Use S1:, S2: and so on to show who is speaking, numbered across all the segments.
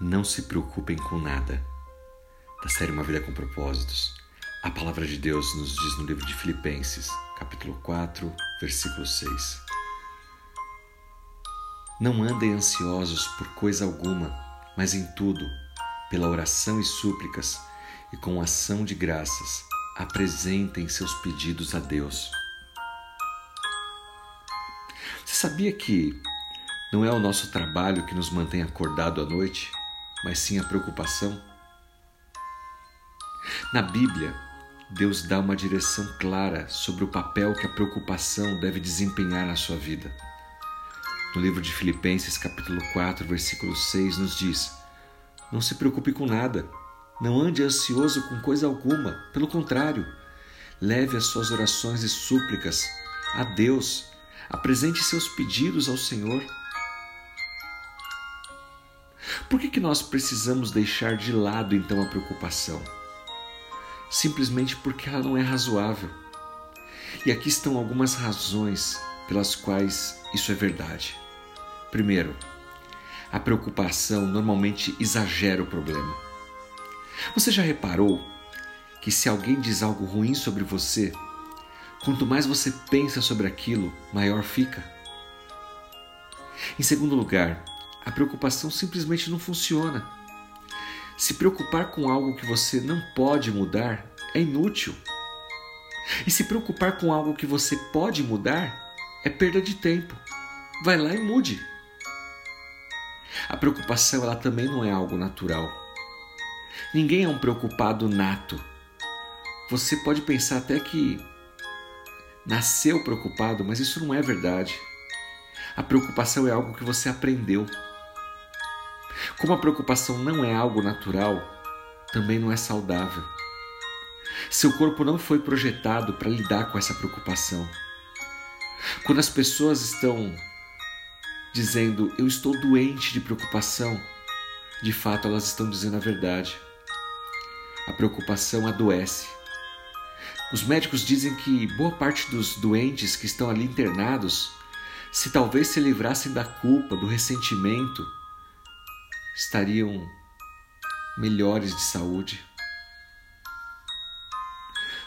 S1: Não se preocupem com nada. Da série Uma Vida com Propósitos, a palavra de Deus nos diz no livro de Filipenses, capítulo 4, versículo 6. Não andem ansiosos por coisa alguma, mas em tudo, pela oração e súplicas e com ação de graças, apresentem seus pedidos a Deus. Você sabia que não é o nosso trabalho que nos mantém acordado à noite? Mas sim a preocupação? Na Bíblia, Deus dá uma direção clara sobre o papel que a preocupação deve desempenhar na sua vida. No livro de Filipenses, capítulo 4, versículo 6, nos diz: Não se preocupe com nada, não ande ansioso com coisa alguma, pelo contrário, leve as suas orações e súplicas a Deus, apresente seus pedidos ao Senhor por que, que nós precisamos deixar de lado então a preocupação? Simplesmente porque ela não é razoável. E aqui estão algumas razões pelas quais isso é verdade. Primeiro, a preocupação normalmente exagera o problema. Você já reparou que se alguém diz algo ruim sobre você, quanto mais você pensa sobre aquilo, maior fica? Em segundo lugar, a preocupação simplesmente não funciona. Se preocupar com algo que você não pode mudar é inútil. E se preocupar com algo que você pode mudar é perda de tempo. Vai lá e mude. A preocupação ela também não é algo natural. Ninguém é um preocupado nato. Você pode pensar até que nasceu preocupado, mas isso não é verdade. A preocupação é algo que você aprendeu. Como a preocupação não é algo natural, também não é saudável. Seu corpo não foi projetado para lidar com essa preocupação. Quando as pessoas estão dizendo eu estou doente de preocupação, de fato elas estão dizendo a verdade. A preocupação adoece. Os médicos dizem que boa parte dos doentes que estão ali internados, se talvez se livrassem da culpa, do ressentimento, estariam melhores de saúde.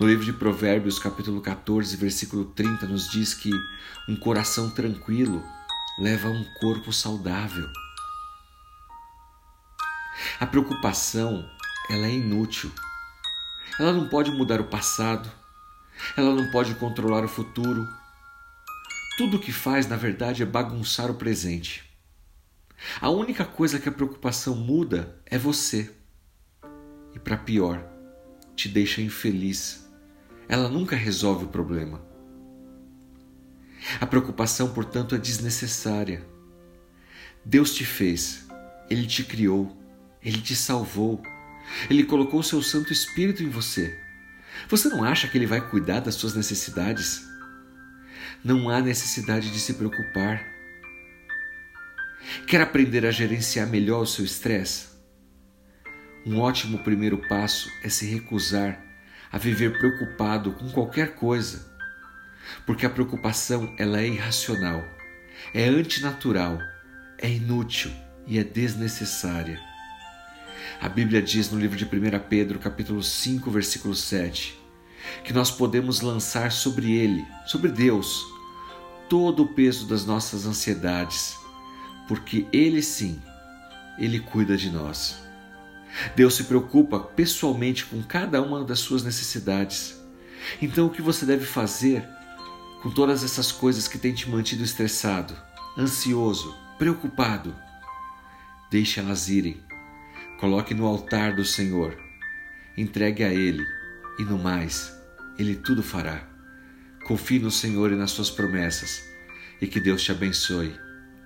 S1: No livro de Provérbios, capítulo 14, versículo 30, nos diz que um coração tranquilo leva a um corpo saudável. A preocupação, ela é inútil. Ela não pode mudar o passado. Ela não pode controlar o futuro. Tudo o que faz, na verdade, é bagunçar o presente. A única coisa que a preocupação muda é você. E para pior, te deixa infeliz. Ela nunca resolve o problema. A preocupação, portanto, é desnecessária. Deus te fez, Ele te criou, Ele te salvou, Ele colocou o seu Santo Espírito em você. Você não acha que Ele vai cuidar das suas necessidades? Não há necessidade de se preocupar. Quer aprender a gerenciar melhor o seu estresse? Um ótimo primeiro passo é se recusar a viver preocupado com qualquer coisa, porque a preocupação ela é irracional, é antinatural, é inútil e é desnecessária. A Bíblia diz no livro de 1 Pedro, capítulo 5, versículo 7, que nós podemos lançar sobre ele, sobre Deus, todo o peso das nossas ansiedades, porque Ele sim, Ele cuida de nós. Deus se preocupa pessoalmente com cada uma das suas necessidades. Então, o que você deve fazer com todas essas coisas que têm te mantido estressado, ansioso, preocupado? Deixe elas irem. Coloque no altar do Senhor. Entregue a Ele e no mais, Ele tudo fará. Confie no Senhor e nas suas promessas e que Deus te abençoe